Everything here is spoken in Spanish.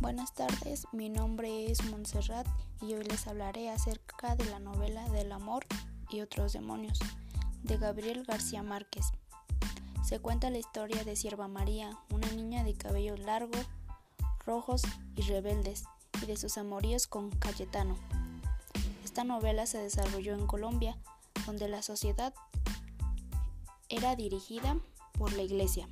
Buenas tardes, mi nombre es Montserrat y hoy les hablaré acerca de la novela Del amor y otros demonios de Gabriel García Márquez. Se cuenta la historia de Sierva María, una niña de cabellos largos, rojos y rebeldes, y de sus amoríos con Cayetano. Esta novela se desarrolló en Colombia, donde la sociedad era dirigida por la iglesia.